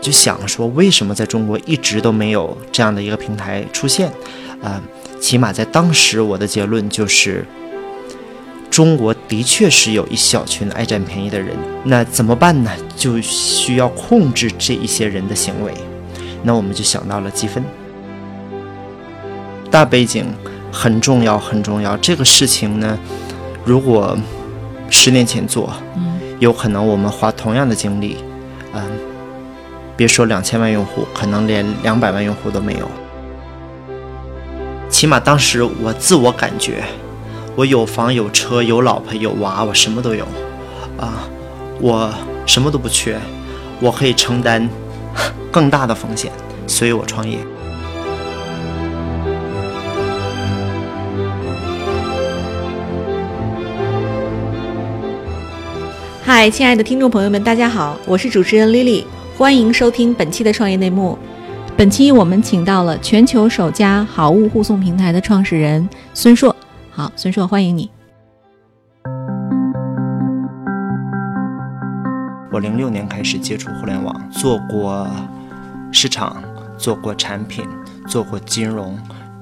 就想说，为什么在中国一直都没有这样的一个平台出现？啊，起码在当时，我的结论就是，中国的确是有一小群爱占便宜的人。那怎么办呢？就需要控制这一些人的行为。那我们就想到了积分。大背景很重要，很重要。这个事情呢，如果十年前做，嗯，有可能我们花同样的精力，嗯。别说两千万用户，可能连两百万用户都没有。起码当时我自我感觉，我有房有车有老婆有娃，我什么都有，啊，我什么都不缺，我可以承担更大的风险，所以我创业。嗨，亲爱的听众朋友们，大家好，我是主持人 Lily。欢迎收听本期的创业内幕。本期我们请到了全球首家好物护送平台的创始人孙硕。好，孙硕，欢迎你。我零六年开始接触互联网，做过市场，做过产品，做过金融。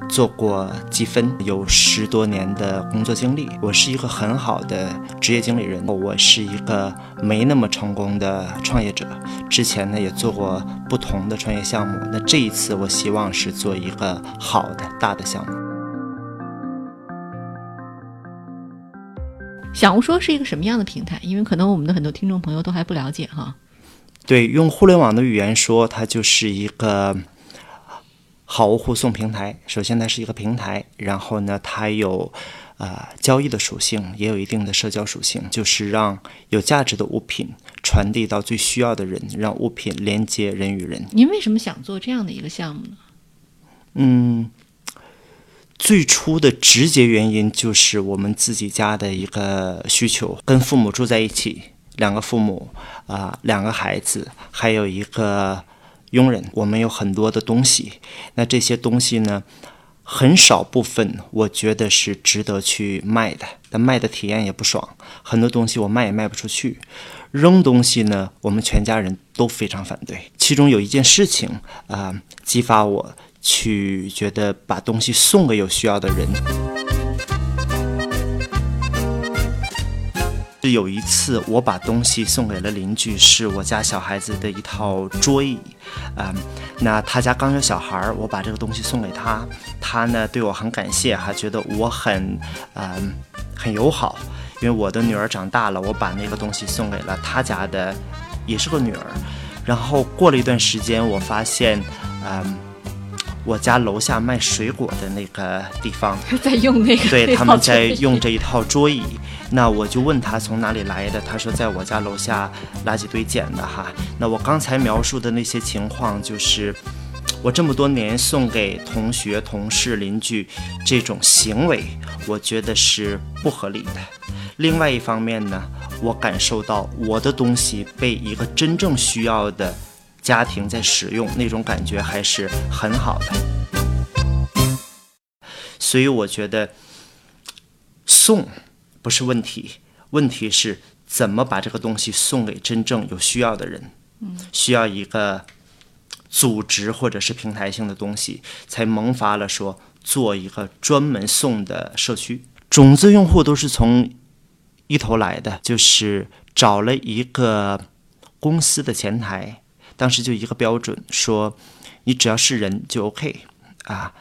做过积分，有十多年的工作经历。我是一个很好的职业经理人，我是一个没那么成功的创业者。之前呢也做过不同的创业项目，那这一次我希望是做一个好的大的项目。小红说是一个什么样的平台？因为可能我们的很多听众朋友都还不了解哈。对，用互联网的语言说，它就是一个。好物互送平台，首先它是一个平台，然后呢，它有，呃，交易的属性，也有一定的社交属性，就是让有价值的物品传递到最需要的人，让物品连接人与人。您为什么想做这样的一个项目呢？嗯，最初的直接原因就是我们自己家的一个需求，跟父母住在一起，两个父母，啊，两个孩子，还有一个。佣人，我们有很多的东西，那这些东西呢，很少部分我觉得是值得去卖的，但卖的体验也不爽。很多东西我卖也卖不出去，扔东西呢，我们全家人都非常反对。其中有一件事情啊，激发我去觉得把东西送给有需要的人。是有一次，我把东西送给了邻居，是我家小孩子的一套桌椅，啊，那他家刚有小孩儿，我把这个东西送给他，他呢对我很感谢，还觉得我很，嗯，很友好，因为我的女儿长大了，我把那个东西送给了他家的，也是个女儿，然后过了一段时间，我发现，嗯。我家楼下卖水果的那个地方 在用那个，对，他们在用这一套桌椅。那我就问他从哪里来的，他说在我家楼下垃圾堆捡的哈。那我刚才描述的那些情况，就是我这么多年送给同学、同事、邻居这种行为，我觉得是不合理的。另外一方面呢，我感受到我的东西被一个真正需要的。家庭在使用那种感觉还是很好的，所以我觉得送不是问题，问题是怎么把这个东西送给真正有需要的人。需要一个组织或者是平台性的东西，才萌发了说做一个专门送的社区。种子用户都是从一头来的，就是找了一个公司的前台。当时就一个标准，说你只要是人就 OK 啊。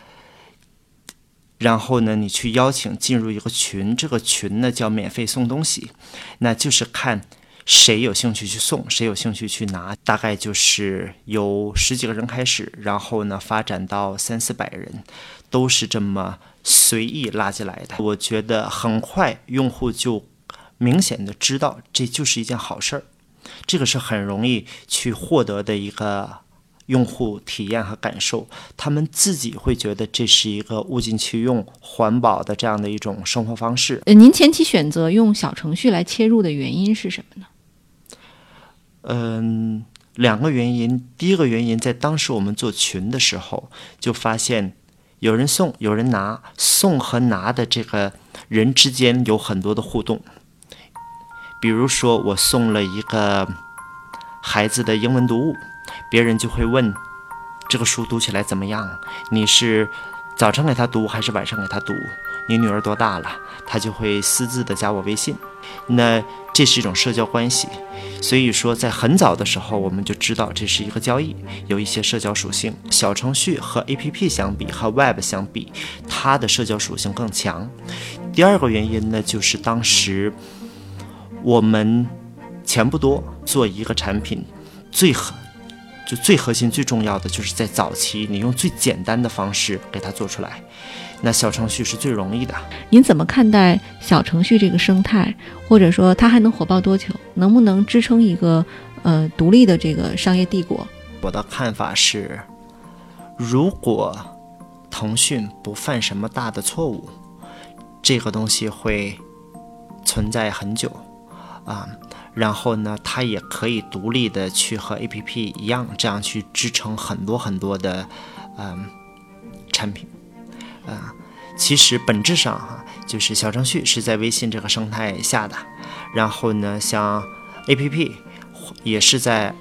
然后呢，你去邀请进入一个群，这个群呢叫免费送东西，那就是看谁有兴趣去送，谁有兴趣去拿。大概就是有十几个人开始，然后呢发展到三四百人，都是这么随意拉进来的。我觉得很快用户就明显的知道这就是一件好事儿。这个是很容易去获得的一个用户体验和感受，他们自己会觉得这是一个物尽其用、环保的这样的一种生活方式。呃，您前期选择用小程序来切入的原因是什么呢？嗯，两个原因。第一个原因，在当时我们做群的时候，就发现有人送，有人拿，送和拿的这个人之间有很多的互动。比如说，我送了一个孩子的英文读物；别人就会问这个书读起来怎么样？你是早晨给他读还是晚上给他读？你女儿多大了？他就会私自的加我微信。那这是一种社交关系，所以说在很早的时候我们就知道这是一个交易，有一些社交属性。小程序和 APP 相比，和 Web 相比，它的社交属性更强。第二个原因呢，就是当时我们钱不多，做一个产品，最就最核心、最重要的就是在早期，你用最简单的方式给它做出来。那小程序是最容易的。您怎么看待小程序这个生态，或者说它还能火爆多久？能不能支撑一个呃独立的这个商业帝国？我的看法是，如果腾讯不犯什么大的错误，这个东西会存在很久啊。然后呢，它也可以独立的去和 APP 一样，这样去支撑很多很多的嗯产品。啊，其实本质上哈，就是小程序是在微信这个生态下的，然后呢，像 A P P 也是在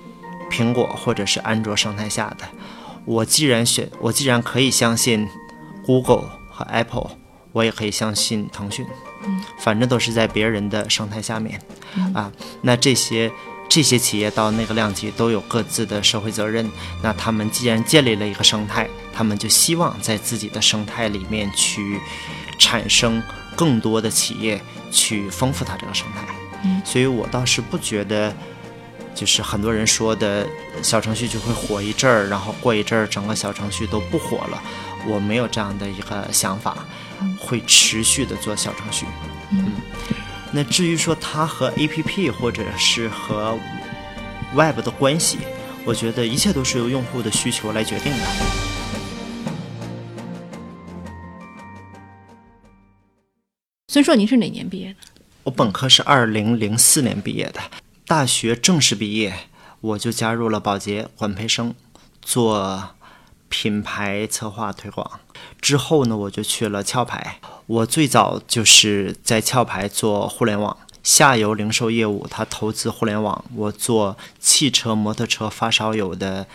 苹果或者是安卓生态下的。我既然选，我既然可以相信 Google 和 Apple，我也可以相信腾讯，反正都是在别人的生态下面啊。那这些。这些企业到那个量级都有各自的社会责任。那他们既然建立了一个生态，他们就希望在自己的生态里面去产生更多的企业，去丰富它这个生态。嗯，所以我倒是不觉得，就是很多人说的小程序就会火一阵儿，然后过一阵儿整个小程序都不火了。我没有这样的一个想法，会持续的做小程序。嗯。那至于说它和 A P P 或者是和 Web 的关系，我觉得一切都是由用户的需求来决定的。孙硕，您是哪年毕业的？我本科是二零零四年毕业的，大学正式毕业我就加入了保洁管培生，做品牌策划推广。之后呢，我就去了壳牌。我最早就是在壳牌做互联网下游零售业务，他投资互联网，我做汽车、摩托车发烧友的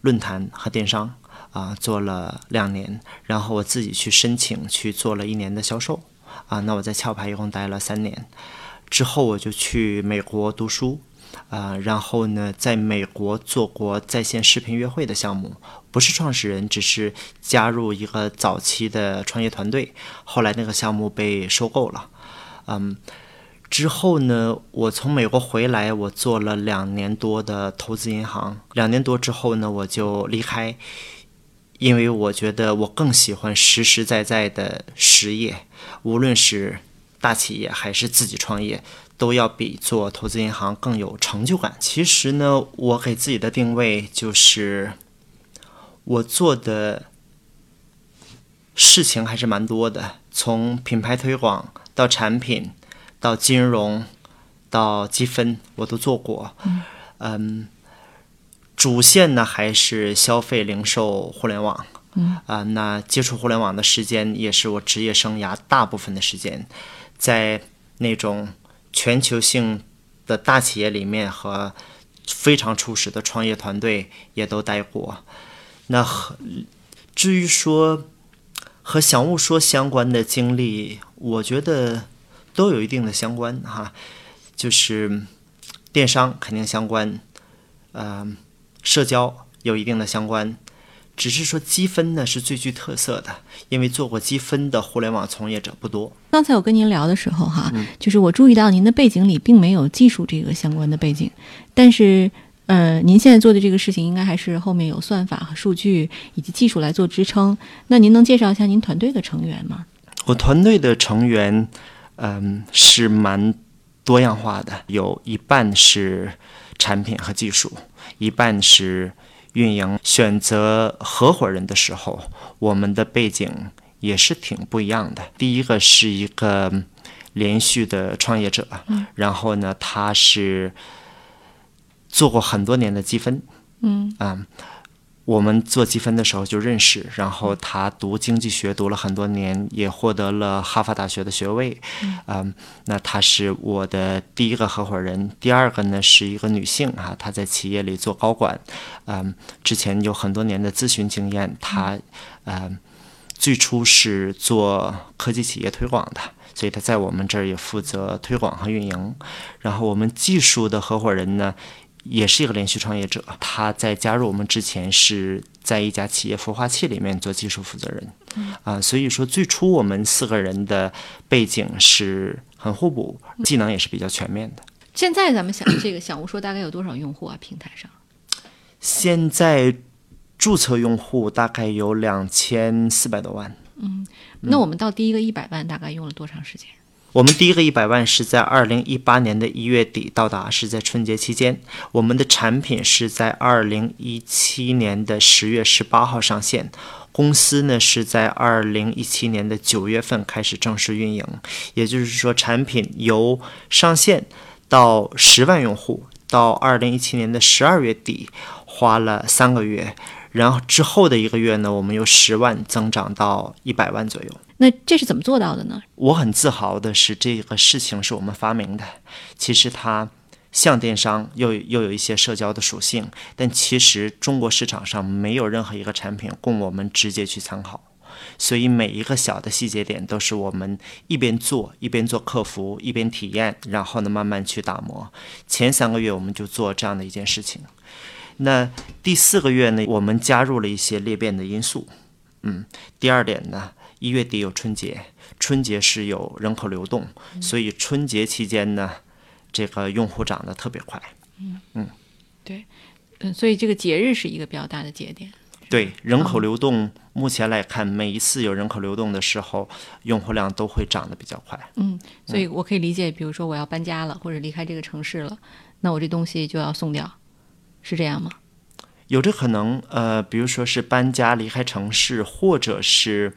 论坛和电商啊，做了两年。然后我自己去申请去做了一年的销售啊。那我在壳牌一共待了三年，之后我就去美国读书。啊，然后呢，在美国做过在线视频约会的项目，不是创始人，只是加入一个早期的创业团队。后来那个项目被收购了，嗯，之后呢，我从美国回来，我做了两年多的投资银行。两年多之后呢，我就离开，因为我觉得我更喜欢实实在在的实业，无论是大企业还是自己创业。都要比做投资银行更有成就感。其实呢，我给自己的定位就是，我做的事情还是蛮多的，从品牌推广到产品，到金融，到积分，我都做过。嗯，主线呢还是消费零售互联网。嗯啊，那接触互联网的时间也是我职业生涯大部分的时间，在那种。全球性的大企业里面和非常初始的创业团队也都待过。那和至于说和小物说相关的经历，我觉得都有一定的相关哈，就是电商肯定相关，呃，社交有一定的相关。只是说积分呢是最具特色的，因为做过积分的互联网从业者不多。刚才我跟您聊的时候哈，就是我注意到您的背景里并没有技术这个相关的背景，但是呃，您现在做的这个事情应该还是后面有算法和数据以及技术来做支撑。那您能介绍一下您团队的成员吗？我团队的成员嗯是蛮多样化的，有一半是产品和技术，一半是。运营选择合伙人的时候，我们的背景也是挺不一样的。第一个是一个连续的创业者，然后呢，他是做过很多年的积分，嗯啊，我们做积分的时候就认识，然后他读经济学读了很多年，也获得了哈佛大学的学位。嗯，那他是我的第一个合伙人。第二个呢是一个女性啊，她在企业里做高管，嗯，之前有很多年的咨询经验。她，嗯，最初是做科技企业推广的，所以她在我们这儿也负责推广和运营。然后我们技术的合伙人呢。也是一个连续创业者，他在加入我们之前是在一家企业孵化器里面做技术负责人，啊，所以说最初我们四个人的背景是很互补，技能也是比较全面的。现在咱们想这个小吴说大概有多少用户啊？平台上？现在注册用户大概有两千四百多万。嗯，那我们到第一个一百万大概用了多长时间？我们第一个一百万是在二零一八年的一月底到达，是在春节期间。我们的产品是在二零一七年的十月十八号上线，公司呢是在二零一七年的九月份开始正式运营。也就是说，产品由上线到十万用户，到二零一七年的十二月底，花了三个月。然后之后的一个月呢，我们由十万增长到一百万左右。那这是怎么做到的呢？我很自豪的是，这个事情是我们发明的。其实它像电商，又又有一些社交的属性，但其实中国市场上没有任何一个产品供我们直接去参考。所以每一个小的细节点都是我们一边做一边做客服，一边体验，然后呢慢慢去打磨。前三个月我们就做这样的一件事情。那第四个月呢，我们加入了一些裂变的因素。嗯，第二点呢。一月底有春节，春节是有人口流动，所以春节期间呢，这个用户涨得特别快。嗯嗯，对，嗯，所以这个节日是一个比较大的节点。对，人口流动目前来看，每一次有人口流动的时候，用户量都会涨得比较快。嗯，所以我可以理解，比如说我要搬家了，或者离开这个城市了，那我这东西就要送掉，是这样吗？有这可能，呃，比如说是搬家离开城市，或者是。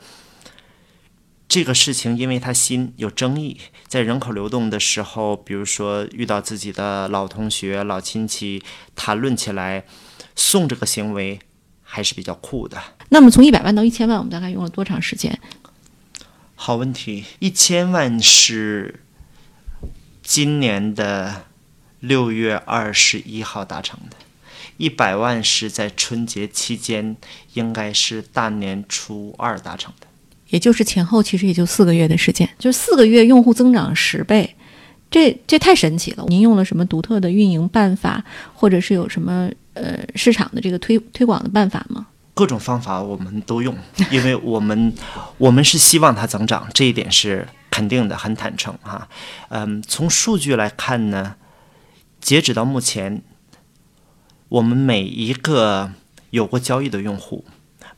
这个事情因为他新有争议，在人口流动的时候，比如说遇到自己的老同学、老亲戚，谈论起来送这个行为还是比较酷的。那么从一百万到一千万，我们大概用了多长时间？好问题，一千万是今年的六月二十一号达成的，一百万是在春节期间，应该是大年初二达成的。也就是前后其实也就四个月的时间，就四个月用户增长十倍，这这太神奇了。您用了什么独特的运营办法，或者是有什么呃市场的这个推推广的办法吗？各种方法我们都用，因为我们我们是希望它增长，这一点是肯定的，很坦诚哈。嗯，从数据来看呢，截止到目前，我们每一个有过交易的用户。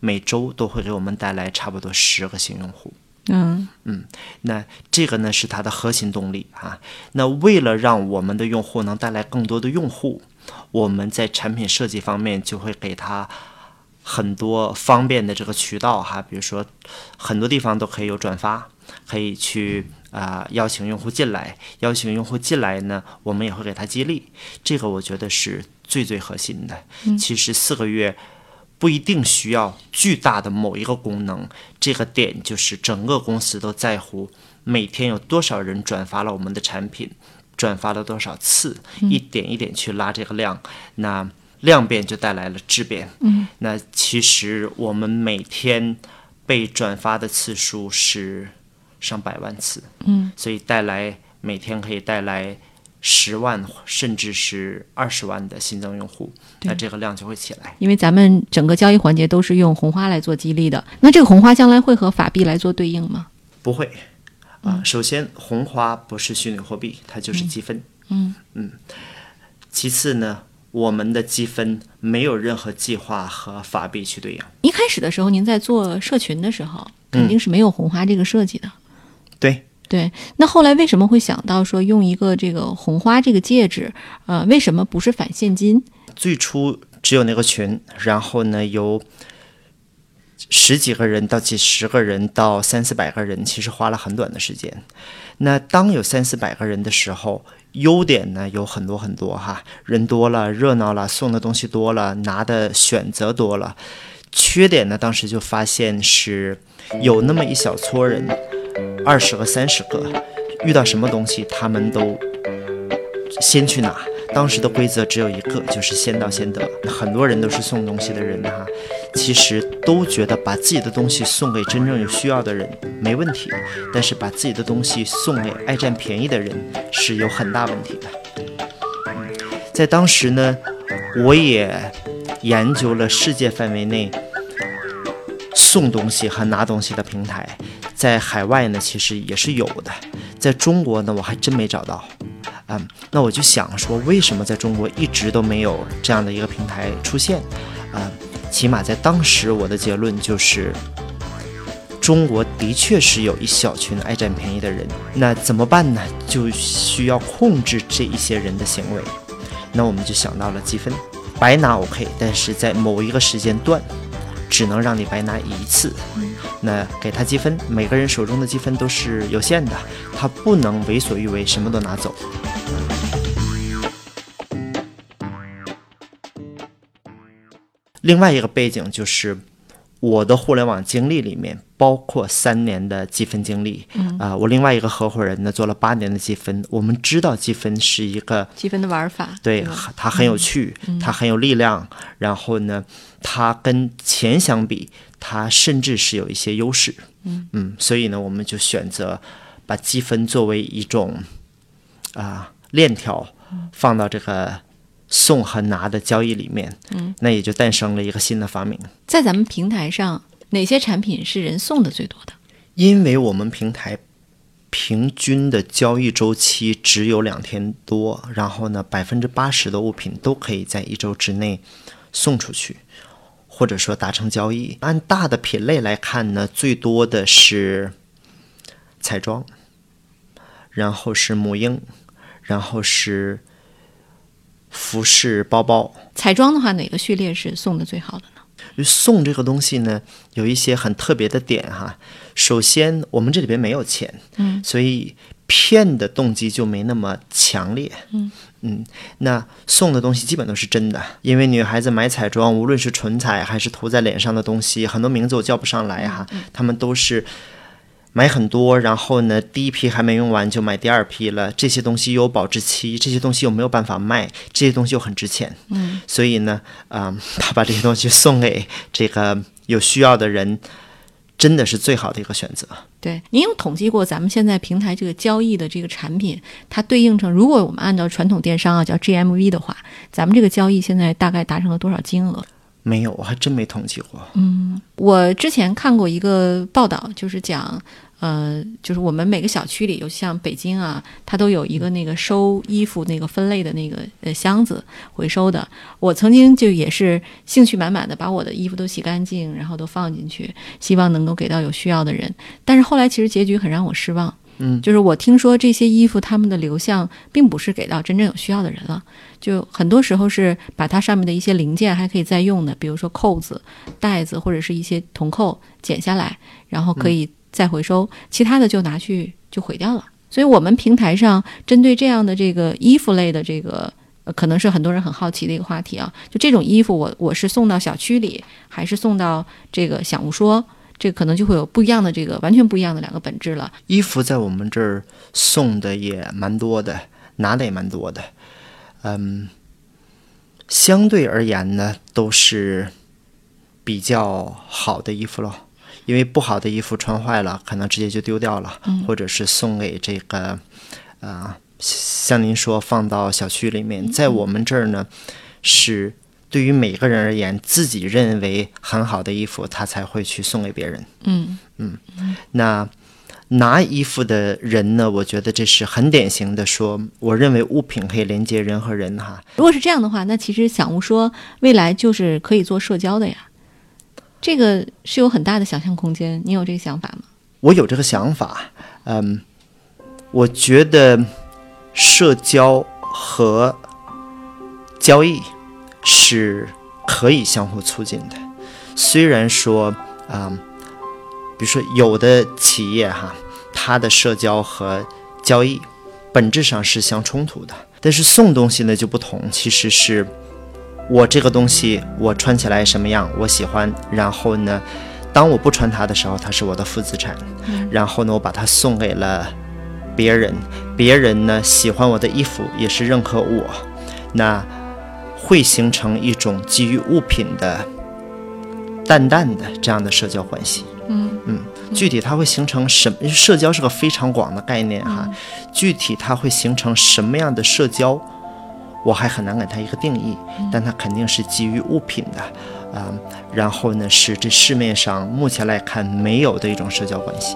每周都会给我们带来差不多十个新用户。嗯嗯，那这个呢是它的核心动力啊。那为了让我们的用户能带来更多的用户，我们在产品设计方面就会给他很多方便的这个渠道哈。比如说，很多地方都可以有转发，可以去啊邀请用户进来。邀请用户进来呢，我们也会给他激励。这个我觉得是最最核心的。其实四个月。不一定需要巨大的某一个功能，这个点就是整个公司都在乎每天有多少人转发了我们的产品，转发了多少次，一点一点去拉这个量，那量变就带来了质变。嗯，那其实我们每天被转发的次数是上百万次。嗯，所以带来每天可以带来。十万甚至是二十万的新增用户，那这个量就会起来。因为咱们整个交易环节都是用红花来做激励的，那这个红花将来会和法币来做对应吗？不会啊。首先，红花不是虚拟货币，它就是积分。嗯嗯。其次呢，我们的积分没有任何计划和法币去对应。一开始的时候，您在做社群的时候，肯定是没有红花这个设计的。对。对，那后来为什么会想到说用一个这个红花这个戒指？呃，为什么不是返现金？最初只有那个群，然后呢，由十几个人到几十个人到三四百个人，其实花了很短的时间。那当有三四百个人的时候，优点呢有很多很多哈，人多了，热闹了，送的东西多了，拿的选择多了。缺点呢，当时就发现是有那么一小撮人，二十个、三十个，遇到什么东西他们都先去拿。当时的规则只有一个，就是先到先得。很多人都是送东西的人哈，其实都觉得把自己的东西送给真正有需要的人没问题，但是把自己的东西送给爱占便宜的人是有很大问题的。在当时呢，我也研究了世界范围内送东西和拿东西的平台，在海外呢其实也是有的，在中国呢我还真没找到。嗯，那我就想说，为什么在中国一直都没有这样的一个平台出现？啊，起码在当时，我的结论就是，中国的确是有一小群爱占便宜的人。那怎么办呢？就需要控制这一些人的行为。那我们就想到了积分，白拿 OK，但是在某一个时间段，只能让你白拿一次。那给他积分，每个人手中的积分都是有限的，他不能为所欲为，什么都拿走。另外一个背景就是，我的互联网经历里面包括三年的积分经历。嗯啊，我另外一个合伙人呢做了八年的积分。我们知道积分是一个积分的玩法，对它很有趣，它很有力量。然后呢，它跟钱相比，它甚至是有一些优势。嗯嗯，所以呢，我们就选择把积分作为一种啊链条放到这个。送和拿的交易里面，嗯，那也就诞生了一个新的发明。在咱们平台上，哪些产品是人送的最多的？因为我们平台平均的交易周期只有两天多，然后呢，百分之八十的物品都可以在一周之内送出去，或者说达成交易。按大的品类来看呢，最多的是彩妆，然后是母婴，然后是。服饰、包包、彩妆的话，哪个序列是送的最好的呢？送这个东西呢，有一些很特别的点哈。首先，我们这里边没有钱，嗯，所以骗的动机就没那么强烈，嗯嗯。那送的东西基本都是真的，因为女孩子买彩妆，无论是唇彩还是涂在脸上的东西，很多名字我叫不上来哈，他们都是。买很多，然后呢，第一批还没用完就买第二批了。这些东西有保质期，这些东西又没有办法卖，这些东西又很值钱。嗯，所以呢，啊，他把这些东西送给这个有需要的人，真的是最好的一个选择。对，您有统计过咱们现在平台这个交易的这个产品，它对应成，如果我们按照传统电商啊叫 GMV 的话，咱们这个交易现在大概达成了多少金额？没有，我还真没统计过。嗯，我之前看过一个报道，就是讲。呃，就是我们每个小区里，有像北京啊，它都有一个那个收衣服那个分类的那个呃箱子回收的。我曾经就也是兴趣满满的把我的衣服都洗干净，然后都放进去，希望能够给到有需要的人。但是后来其实结局很让我失望。嗯，就是我听说这些衣服他们的流向并不是给到真正有需要的人了，就很多时候是把它上面的一些零件还可以再用的，比如说扣子、带子或者是一些铜扣剪下来，然后可以。再回收，其他的就拿去就毁掉了。所以，我们平台上针对这样的这个衣服类的这个，呃，可能是很多人很好奇的一个话题啊。就这种衣服，我我是送到小区里，还是送到这个小物说，这可能就会有不一样的这个完全不一样的两个本质了。衣服在我们这儿送的也蛮多的，拿的也蛮多的。嗯，相对而言呢，都是比较好的衣服喽。因为不好的衣服穿坏了，可能直接就丢掉了，或者是送给这个，呃，像您说放到小区里面，在我们这儿呢，是对于每个人而言，自己认为很好的衣服，他才会去送给别人。嗯嗯，那拿衣服的人呢，我觉得这是很典型的，说我认为物品可以连接人和人哈。如果是这样的话，那其实想物说未来就是可以做社交的呀。这个是有很大的想象空间，你有这个想法吗？我有这个想法，嗯，我觉得社交和交易是可以相互促进的。虽然说啊、比如说有的企业哈，它的社交和交易本质上是相冲突的，但是送东西呢就不同，其实是我这个东西我穿起来什么样我喜欢，然后呢，当我不穿它的时候，它是我的负资产，然后呢，我把它送给了别人，别人呢喜欢我的衣服，也是认可我，那会形成一种基于物品的淡淡的这样的社交关系。嗯。嗯，具体它会形成什么？社交是个非常广的概念哈，具体它会形成什么样的社交，我还很难给它一个定义，但它肯定是基于物品的，啊、然后呢是这市面上目前来看没有的一种社交关系。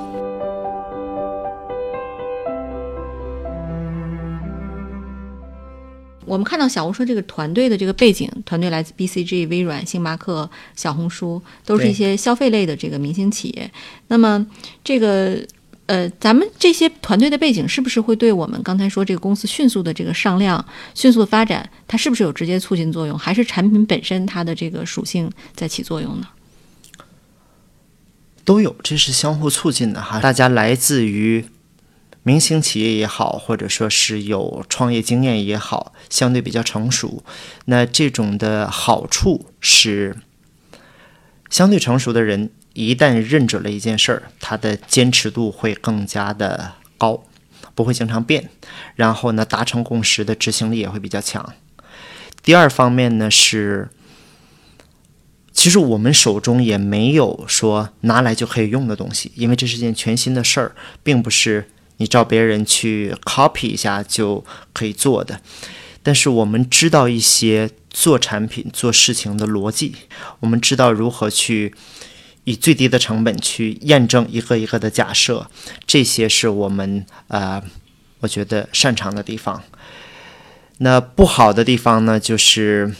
我们看到小红书这个团队的这个背景，团队来自 BCG、微软、星巴克、小红书，都是一些消费类的这个明星企业。那么这个呃，咱们这些团队的背景是不是会对我们刚才说这个公司迅速的这个上量、迅速的发展，它是不是有直接促进作用？还是产品本身它的这个属性在起作用呢？都有，这是相互促进的哈。大家来自于明星企业也好，或者说是有创业经验也好，相对比较成熟。那这种的好处是，相对成熟的人一旦认准了一件事儿，他的坚持度会更加的高，不会经常变。然后呢，达成共识的执行力也会比较强。第二方面呢是。其实我们手中也没有说拿来就可以用的东西，因为这是件全新的事儿，并不是你照别人去 copy 一下就可以做的。但是我们知道一些做产品、做事情的逻辑，我们知道如何去以最低的成本去验证一个一个的假设，这些是我们呃，我觉得擅长的地方。那不好的地方呢，就是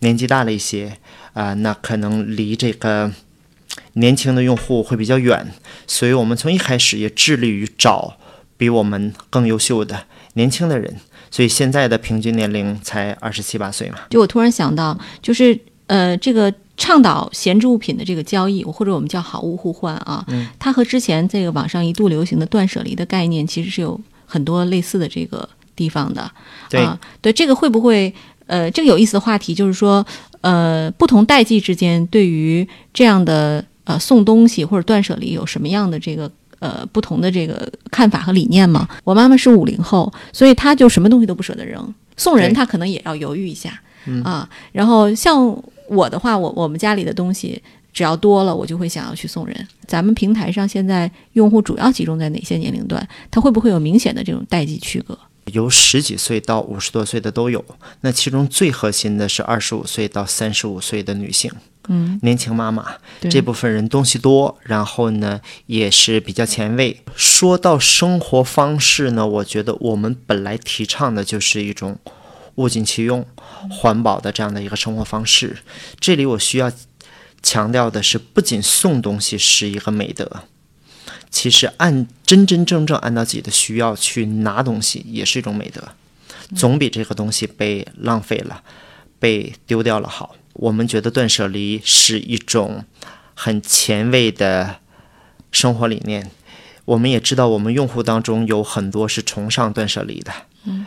年纪大了一些。啊、那可能离这个年轻的用户会比较远，所以我们从一开始也致力于找比我们更优秀的年轻的人，所以现在的平均年龄才二十七八岁嘛。就我突然想到，就是呃，这个倡导闲置物品的这个交易，或者我们叫好物互换啊，嗯它和之前这个网上一度流行的断舍离的概念，其实是有很多类似的这个地方的。对啊，对，这个会不会呃，这个有意思的话题就是说，呃，不同代际之间对于这样的呃送东西或者断舍离有什么样的这个？呃，不同的这个看法和理念吗？我妈妈是五零后，所以她就什么东西都不舍得扔，送人她可能也要犹豫一下，啊，然后像我的话，我我们家里的东西只要多了，我就会想要去送人。咱们平台上现在用户主要集中在哪些年龄段？它会不会有明显的这种代际区隔？由十几岁到五十多岁的都有，那其中最核心的是二十五岁到三十五岁的女性，嗯，年轻妈妈对这部分人东西多，然后呢也是比较前卫。说到生活方式呢，我觉得我们本来提倡的就是一种物尽其用、环保的这样的一个生活方式。这里我需要强调的是，不仅送东西是一个美德，其实按真真正正按照自己的需要去拿东西也是一种美德，总比这个东西被浪费了、被丢掉了好。我们觉得断舍离是一种很前卫的生活理念。我们也知道，我们用户当中有很多是崇尚断舍离的，嗯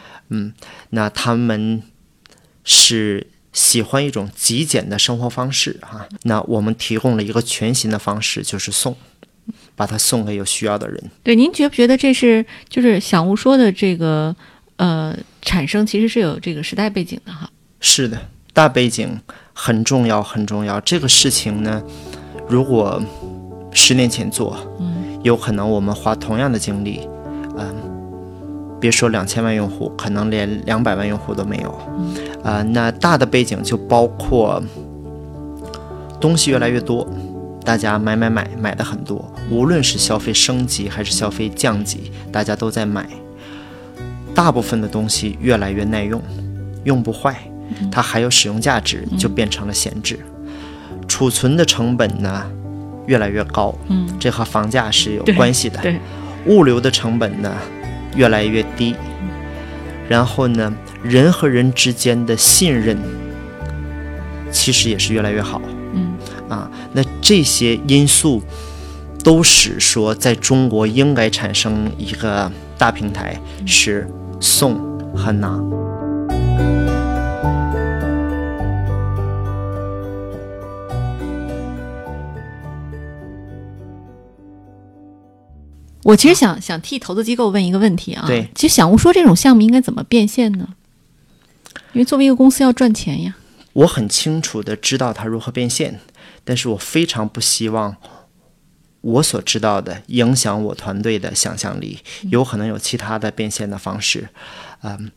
那他们是喜欢一种极简的生活方式哈、那我们提供了一个全新的方式，就是送，把它送给有需要的人。对，您觉不觉得这是就是小吴说的这个呃产生其实是有这个时代背景的哈？是的，大背景很重要，很重要。这个事情呢，如果十年前做，嗯，有可能我们花同样的精力，嗯、别说两千万用户，可能连两百万用户都没有。啊、那大的背景就包括东西越来越多，大家买买买买的很多，无论是消费升级还是消费降级，大家都在买。大部分的东西越来越耐用，用不坏，它还有使用价值，就变成了闲置。储存的成本呢越来越高，嗯，这和房价是有关系的。对，物流的成本呢越来越低，然后呢，人和人之间的信任其实也是越来越好。嗯啊。那这些因素都使说，在中国应该产生一个大平台是送和拿。我其实想想替投资机构问一个问题啊，对，其实想物说这种项目应该怎么变现呢？因为作为一个公司要赚钱呀。我很清楚的知道它如何变现，但是我非常不希望我所知道的影响我团队的想象力，有可能有其他的变现的方式。嗯，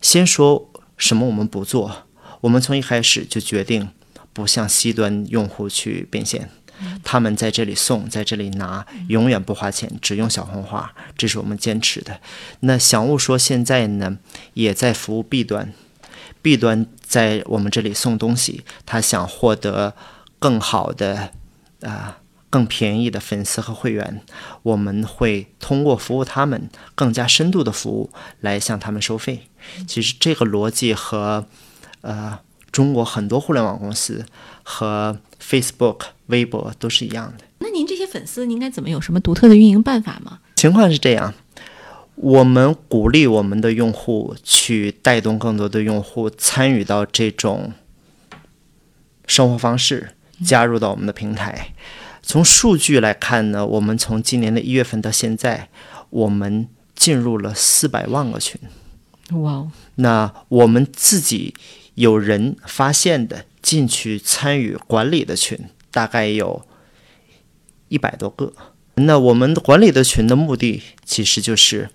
先说什么我们不做，我们从一开始就决定不向 C 端用户去变现。他们在这里送，在这里拿，永远不花钱，只用小红花，这是我们坚持的。那小物说现在呢，也在服务 B 端，B 端在我们这里送东西，他想获得更好的啊、更便宜的粉丝和会员，我们会通过服务他们更加深度的服务来向他们收费。其实这个逻辑和呃中国很多互联网公司和 Facebook、微博都是一样的。那您这些粉丝，您应该怎么有什么独特的运营办法吗？情况是这样，我们鼓励我们的用户去带动更多的用户参与到这种生活方式，加入到我们的平台。从数据来看呢，我们从今年的一月份到现在，我们进入了四百万个群。哇哦，那我们自己有人发现的进去参与管理的群，大概有一百多个。那我们管理的群的目的，其实就是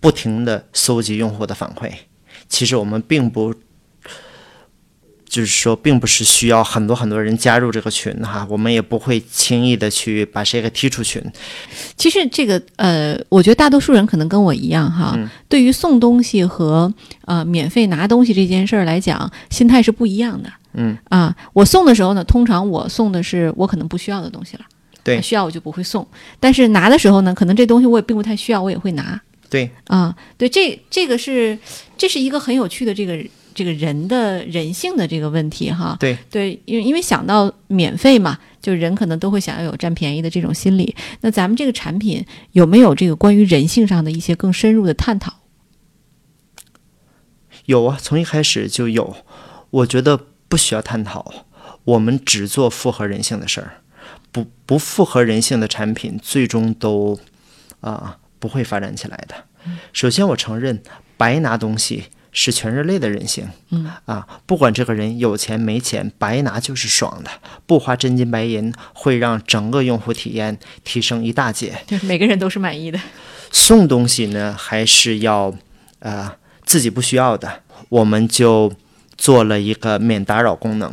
不停的搜集用户的反馈。其实我们并不，就是说，并不是需要很多很多人加入这个群哈，我们也不会轻易的去把谁给踢出群。其实这个呃，我觉得大多数人可能跟我一样哈，对于送东西和呃免费拿东西这件事儿来讲，心态是不一样的。嗯啊，我送的时候呢，通常我送的是我可能不需要的东西了，对需要我就不会送。但是拿的时候呢，可能这东西我也并不太需要，我也会拿。对，啊，对，这这个是这是一个很有趣的这个这个人的人性的这个问题哈。对对，因为因为想到免费嘛，就人可能都会想要有占便宜的这种心理。那咱们这个产品有没有这个关于人性上的一些更深入的探讨？有啊，从一开始就有。我觉得不需要探讨，我们只做符合人性的事儿，不不符合人性的产品，最终都啊、不会发展起来的。首先，我承认白拿东西是全人类的人性，嗯啊，不管这个人有钱没钱，白拿就是爽的，不花真金白银会让整个用户体验提升一大截。对，每个人都是满意的。送东西呢，还是要呃自己不需要的，我们就做了一个免打扰功能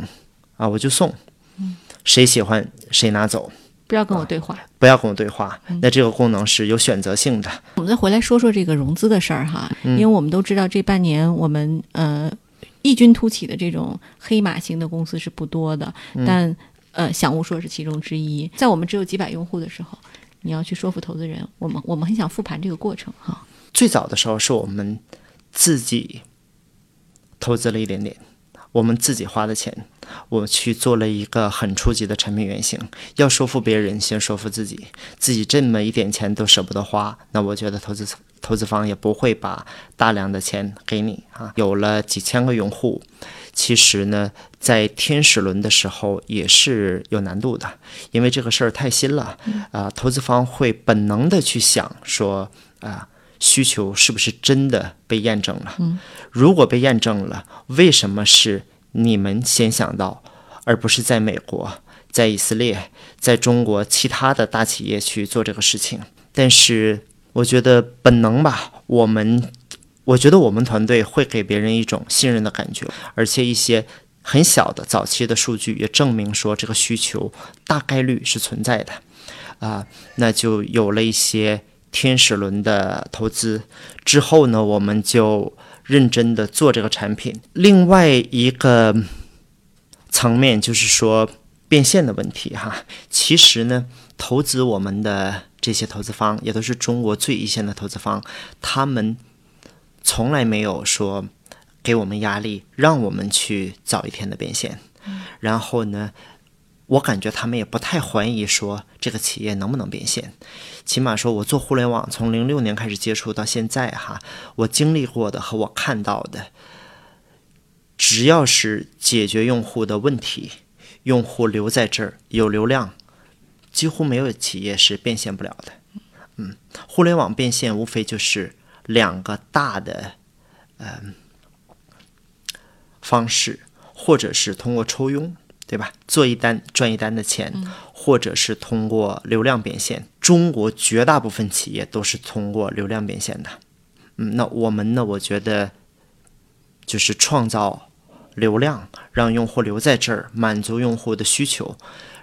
啊，我就送，谁喜欢谁拿走，不要跟我对话。不要跟我对话。那这个功能是有选择性的，我们再回来说说这个融资的事儿哈，因为我们都知道这半年我们呃异军突起的这种黑马型的公司是不多的，但呃享物说是其中之一。在我们只有几百用户的时候，你要去说服投资人，我们我们很想复盘这个过程哈。最早的时候是我们自己投资了一点点，我们自己花的钱，我去做了一个很初级的产品原型。要说服别人，先说服自己，自己这么一点钱都舍不得花，那我觉得投资投资方也不会把大量的钱给你啊。有了几千个用户，其实呢，在天使轮的时候也是有难度的，因为这个事儿太新了，啊、投资方会本能的去想说啊。需求是不是真的被验证了？如果被验证了，为什么是你们先想到，而不是在美国、在以色列、在中国其他的大企业去做这个事情？但是我觉得本能吧，我们我觉得我们团队会给别人一种信任的感觉，而且一些很小的早期的数据也证明说这个需求大概率是存在的，啊、那就有了一些。天使轮的投资之后呢，我们就认真的做这个产品。另外一个层面就是说变现的问题哈。其实呢，投资我们的这些投资方也都是中国最一线的投资方，他们从来没有说给我们压力，让我们去早一天的变现。然后呢，我感觉他们也不太怀疑说这个企业能不能变现。起码说，我做互联网从零六年开始接触到现在哈，我经历过的和我看到的，只要是解决用户的问题，用户留在这儿有流量，几乎没有企业是变现不了的。嗯，互联网变现无非就是两个大的嗯方式，或者是通过抽佣。对吧？做一单赚一单的钱，或者是通过流量变现。中国绝大部分企业都是通过流量变现的。嗯，那我们呢？我觉得就是创造流量，让用户留在这儿，满足用户的需求，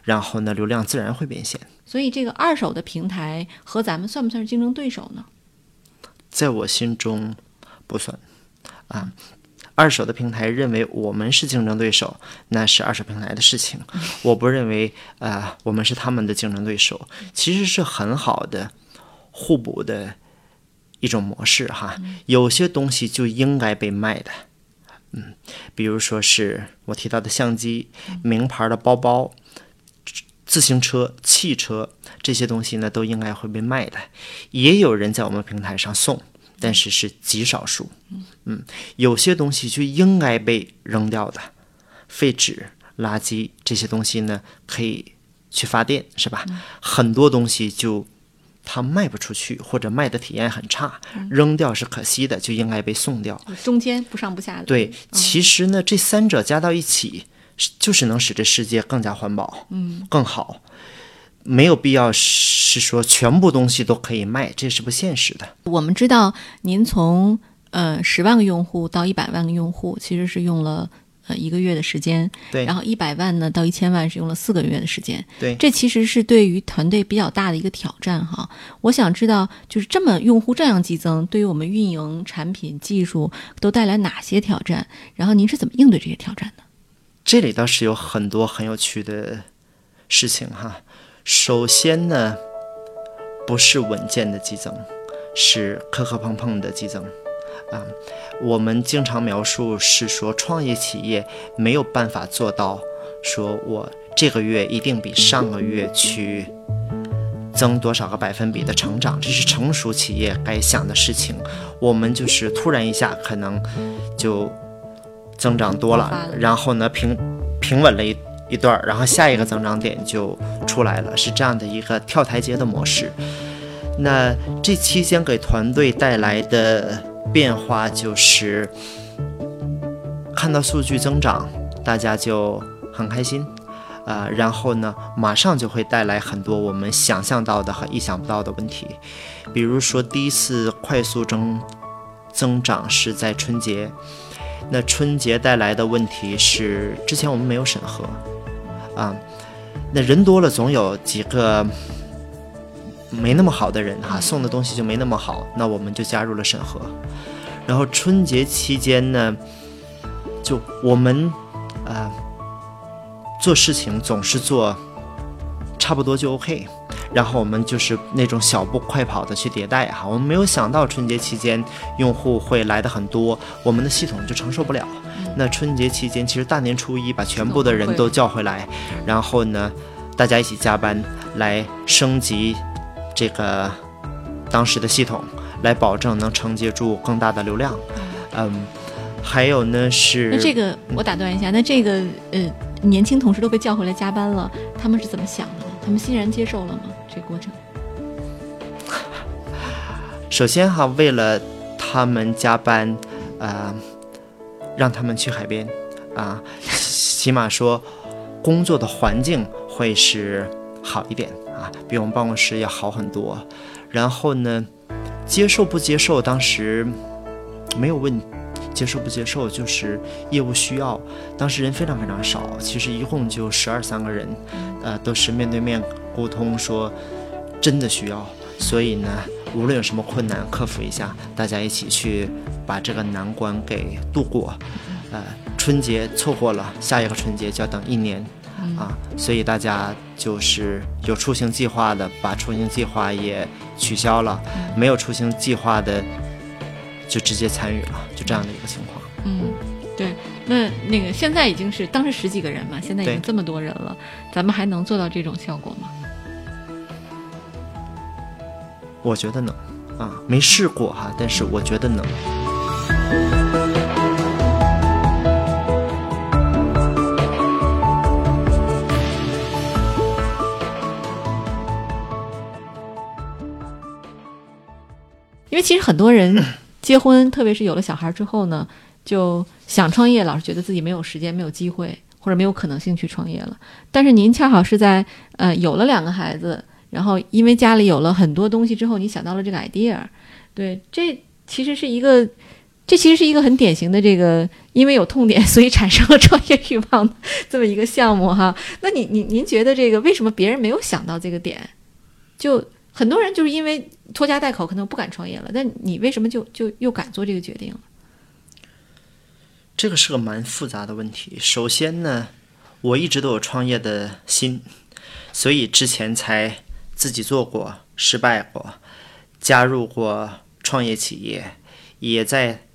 然后呢，流量自然会变现。所以，这个二手的平台和咱们算不算是竞争对手呢？在我心中，不算啊。二手的平台认为我们是竞争对手，那是二手平台的事情。我不认为，呃，我们是他们的竞争对手，其实是很好的互补的一种模式哈。有些东西就应该被卖的，嗯，比如说是我提到的相机、名牌的包包、自行车、汽车这些东西呢，都应该会被卖的。也有人在我们平台上送。但是是极少数，嗯，有些东西就应该被扔掉的，废纸、垃圾这些东西呢，可以去发电，是吧？很多东西就它卖不出去，或者卖的体验很差，扔掉是可惜的，就应该被送掉。中间不上不下的。对，其实呢，这三者加到一起，就是能使这世界更加环保，嗯，更好。没有必要是说全部东西都可以卖，这是不现实的。我们知道，您从呃十万个用户到一百万个用户，其实是用了呃一个月的时间。对。然后一百万呢到一千万是用了四个月的时间。对。这其实是对于团队比较大的一个挑战哈。我想知道，就是这么用户这样激增，对于我们运营、产品、技术都带来哪些挑战？然后您是怎么应对这些挑战的？这里倒是有很多很有趣的事情哈。首先呢，不是稳健的激增，是磕磕碰碰的激增，啊，我们经常描述是说创业企业没有办法做到，说我这个月一定比上个月去增多少个百分比的成长，这是成熟企业该想的事情。我们就是突然一下可能就增长多了，然后呢平平稳了一。一段，然后下一个增长点就出来了，是这样的一个跳台阶的模式。那这期间给团队带来的变化就是看到数据增长，大家就很开心，啊，然后呢，马上就会带来很多我们想象到的和意想不到的问题，比如说第一次快速增增长是在春节，那春节带来的问题是之前我们没有审核。啊，那人多了，总有几个没那么好的人哈，送的东西就没那么好，那我们就加入了审核。然后春节期间呢，就我们啊做事情总是做差不多就 OK，然后我们就是那种小步快跑的去迭代哈。我们没有想到春节期间用户会来的很多，我们的系统就承受不了。那春节期间，其实大年初一把全部的人都叫回来，然后呢，大家一起加班来升级这个当时的系统，来保证能承接住更大的流量。嗯，还有呢是那这个我打断一下，那这个呃年轻同事都被叫回来加班了，他们是怎么想的？他们欣然接受了吗？这个过程？首先哈，为了他们加班，呃。让他们去海边，啊，起码说工作的环境会是好一点啊，比我们办公室要好很多。然后呢，接受不接受？当时没有问接受不接受，就是业务需要。当时人非常非常少，其实一共就十二三个人，呃，都是面对面沟通说真的需要。所以呢，无论有什么困难，克服一下，大家一起去。把这个难关给度过，呃，春节错过了，下一个春节就要等一年，啊，所以大家就是有出行计划的，把出行计划也取消了；没有出行计划的，就直接参与了，就这样的一个情况。嗯，对，那那个现在已经是当时十几个人嘛，现在已经这么多人了，咱们还能做到这种效果吗？我觉得能啊，没试过哈，但是我觉得能。因为其实很多人 结婚，特别是有了小孩之后呢，就想创业，老是觉得自己没有时间、没有机会或者没有可能性去创业了。但是您恰好是在呃有了两个孩子，然后因为家里有了很多东西之后，你想到了这个 idea，对，这其实是一个。这其实是一个很典型的这个，因为有痛点，所以产生了创业欲望这么一个项目哈。那你您您觉得这个为什么别人没有想到这个点？就很多人就是因为拖家带口，可能不敢创业了。但你为什么就就又敢做这个决定了？这个是个蛮复杂的问题。首先呢，我一直都有创业的心，所以之前才自己做过，失败过，加入过创业企业，也在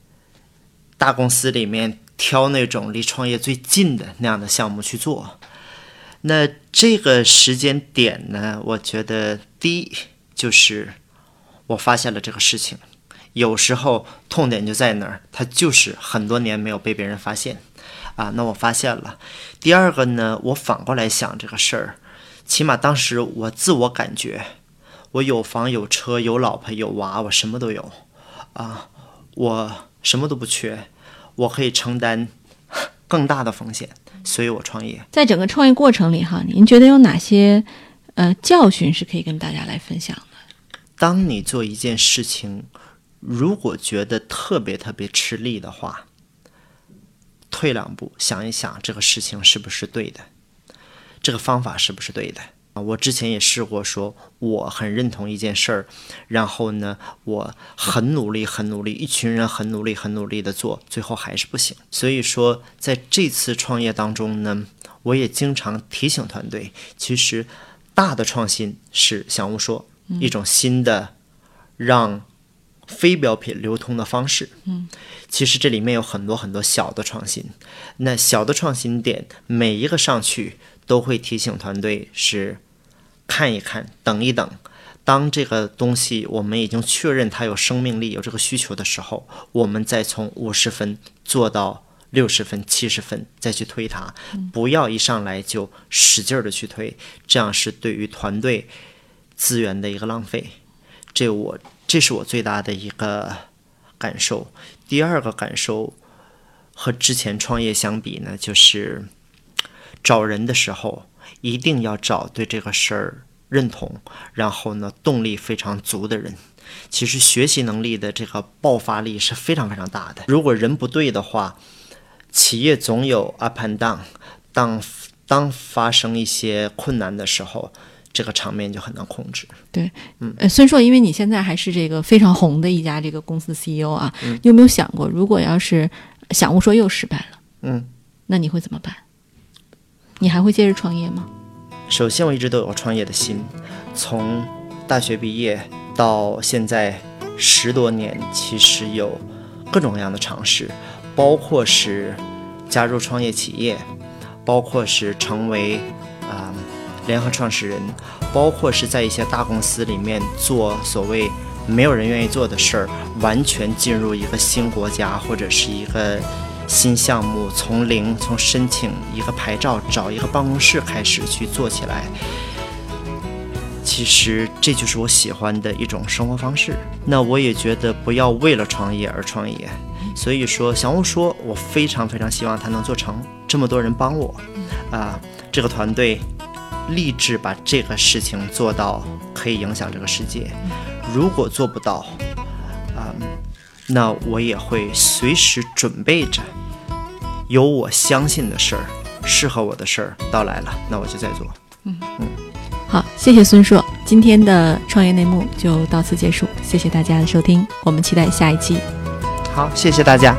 大公司里面挑那种离创业最近的那样的项目去做。那这个时间点呢，我觉得第一就是我发现了这个事情。有时候痛点就在那儿，它就是很多年没有被别人发现，啊，那我发现了。第二个呢，我反过来想这个事儿，起码当时我自我感觉，我有房有车有老婆有娃，我什么都有，啊，我什么都不缺，我可以承担 更大的风险，所以我创业。在整个创业过程里哈，您觉得有哪些呃教训是可以跟大家来分享的？当你做一件事情，如果觉得特别特别吃力的话，退两步想一想，这个事情是不是对的，这个方法是不是对的啊？我之前也试过说，我很认同一件事儿，然后呢，我很努力，很努力，一群人很努力，很努力的做，最后还是不行。所以说，在这次创业当中呢，我也经常提醒团队，其实大的创新是想物说一种新的让。非标品流通的方式，嗯，其实这里面有很多很多小的创新。那小的创新点，每一个上去都会提醒团队是看一看，等一等。当这个东西我们已经确认它有生命力、有这个需求的时候，我们再从五十分做到六十分、七十分，再去推它。不要一上来就使劲儿的去推，这样是对于团队资源的一个浪费。这我。这是我最大的一个感受。第二个感受和之前创业相比呢，就是找人的时候一定要找对这个事儿认同，然后呢动力非常足的人。其实学习能力的这个爆发力是非常非常大的。如果人不对的话，企业总有 up and down。当当发生一些困难的时候。这个场面就很难控制。对，嗯，呃，孙硕，因为你现在还是这个非常红的一家这个公司 CEO 啊，你有没有想过，如果要是想物说又失败了，嗯，那你会怎么办？你还会接着创业吗？首先，我一直都有创业的心，从大学毕业到现在十多年，其实有各种各样的尝试，包括是加入创业企业，包括是成为啊。联合创始人，包括是在一些大公司里面做所谓没有人愿意做的事儿，完全进入一个新国家或者是一个新项目，从零从申请一个牌照，找一个办公室开始去做起来。其实这就是我喜欢的一种生活方式。那我也觉得不要为了创业而创业。所以说，小红说，我非常非常希望它能做成。这么多人帮我，啊，这个团队。立志把这个事情做到可以影响这个世界。如果做不到，啊，那我也会随时准备着，有我相信的事儿，适合我的事儿到来了，那我就再做。嗯嗯，好，谢谢孙硕，今天的创业内幕就到此结束，谢谢大家的收听，我们期待下一期。好，谢谢大家。